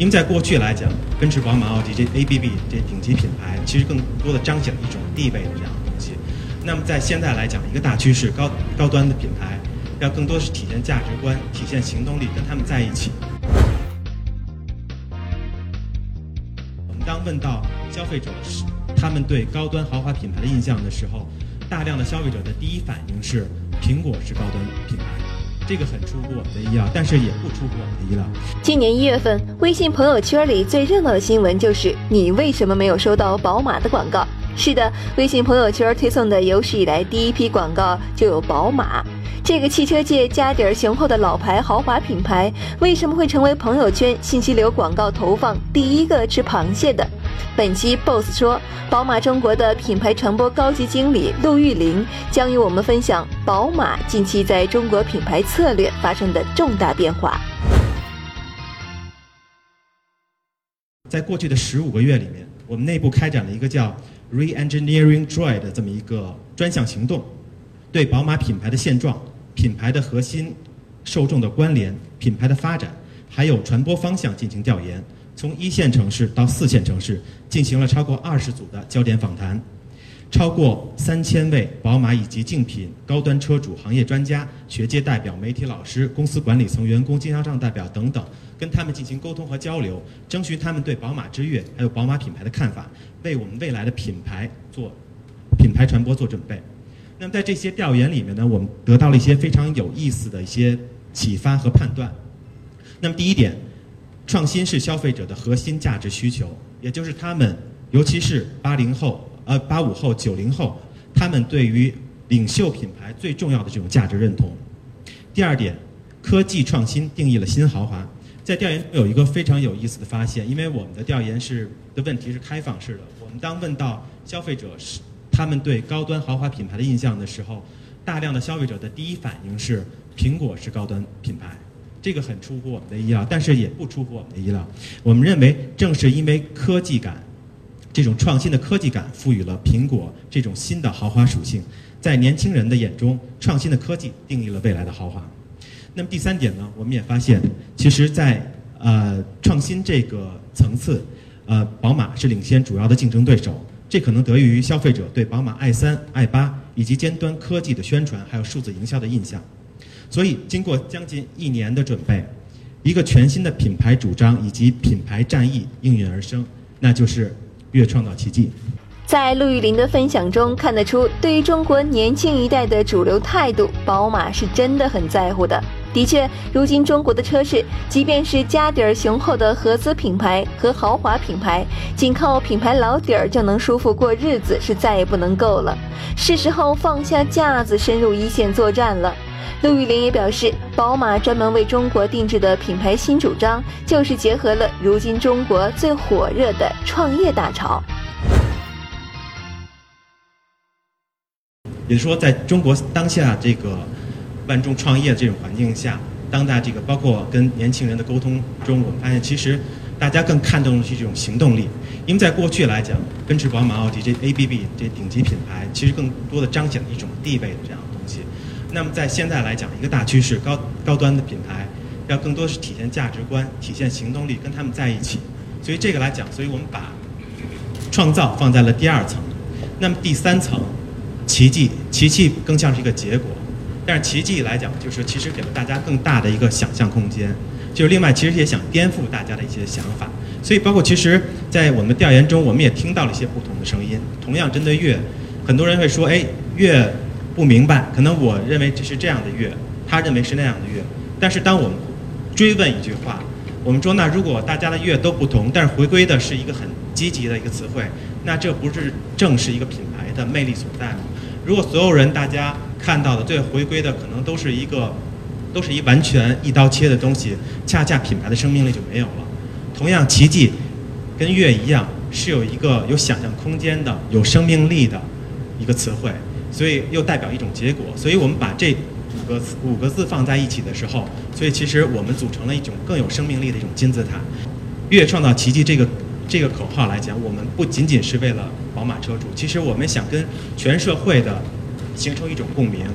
因为在过去来讲，奔驰、宝马、奥迪这 ABB 这顶级品牌，其实更多的彰显了一种地位的这样的东西。那么在现在来讲，一个大趋势，高高端的品牌要更多是体现价值观、体现行动力，跟他们在一起。我们当问到消费者是他们对高端豪华品牌的印象的时候，大量的消费者的第一反应是苹果是高端品牌，这个很出乎我们的意料，但是也不出乎我们的意料。今年一月份，微信朋友圈里最热闹的新闻就是你为什么没有收到宝马的广告？是的，微信朋友圈推送的有史以来第一批广告就有宝马。这个汽车界家底儿雄厚的老牌豪华品牌，为什么会成为朋友圈信息流广告投放第一个吃螃蟹的？本期 BOSS 说，宝马中国的品牌传播高级经理陆玉玲将与我们分享宝马近期在中国品牌策略发生的重大变化。在过去的十五个月里面，我们内部开展了一个叫 Re-engineering Joy 的这么一个专项行动，对宝马品牌的现状、品牌的核心受众的关联、品牌的发展，还有传播方向进行调研。从一线城市到四线城市，进行了超过二十组的焦点访谈，超过三千位宝马以及竞品高端车主、行业专家、学界代表、媒体老师、公司管理层员工、经销商代表等等。跟他们进行沟通和交流，征询他们对宝马之悦还有宝马品牌的看法，为我们未来的品牌做品牌传播做准备。那么在这些调研里面呢，我们得到了一些非常有意思的一些启发和判断。那么第一点，创新是消费者的核心价值需求，也就是他们，尤其是八零后、呃八五后、九零后，他们对于领袖品牌最重要的这种价值认同。第二点，科技创新定义了新豪华。在调研中有一个非常有意思的发现，因为我们的调研是的问题是开放式的。我们当问到消费者是他们对高端豪华品牌的印象的时候，大量的消费者的第一反应是苹果是高端品牌，这个很出乎我们的意料，但是也不出乎我们的意料。我们认为，正是因为科技感，这种创新的科技感，赋予了苹果这种新的豪华属性。在年轻人的眼中，创新的科技定义了未来的豪华。那么第三点呢，我们也发现，其实，在呃创新这个层次，呃，宝马是领先主要的竞争对手。这可能得益于消费者对宝马 i 三、i 八以及尖端科技的宣传，还有数字营销的印象。所以，经过将近一年的准备，一个全新的品牌主张以及品牌战役应运而生，那就是越创造奇迹。在陆玉林的分享中看得出，对于中国年轻一代的主流态度，宝马是真的很在乎的。的确，如今中国的车市，即便是家底儿雄厚的合资品牌和豪华品牌，仅靠品牌老底儿就能舒服过日子，是再也不能够了。是时候放下架子，深入一线作战了。陆玉林也表示，宝马专门为中国定制的品牌新主张，就是结合了如今中国最火热的创业大潮。也就是说，在中国当下这个。万众创业的这种环境下，当代这个包括跟年轻人的沟通中，我们发现其实大家更看重的是这种行动力。因为在过去来讲，奔驰、宝马、奥迪这 ABB 这顶级品牌，其实更多的彰显了一种地位的这样。那么在现在来讲，一个大趋势，高高端的品牌要更多是体现价值观、体现行动力，跟他们在一起。所以这个来讲，所以我们把创造放在了第二层。那么第三层，奇迹，奇迹更像是一个结果。但是奇迹来讲，就是其实给了大家更大的一个想象空间，就是另外其实也想颠覆大家的一些想法，所以包括其实，在我们调研中，我们也听到了一些不同的声音。同样针对月，很多人会说，哎，月不明白，可能我认为这是这样的月，他认为是那样的月。但是当我们追问一句话，我们说，那如果大家的月都不同，但是回归的是一个很积极的一个词汇，那这不是正是一个品牌的魅力所在吗？如果所有人大家看到的最回归的可能都是一个，都是一完全一刀切的东西，恰恰品牌的生命力就没有了。同样，奇迹跟月一样，是有一个有想象空间的、有生命力的一个词汇，所以又代表一种结果。所以我们把这五个字五个字放在一起的时候，所以其实我们组成了一种更有生命力的一种金字塔。越创造奇迹这个这个口号来讲，我们不仅仅是为了宝马车主，其实我们想跟全社会的。形成一种共鸣，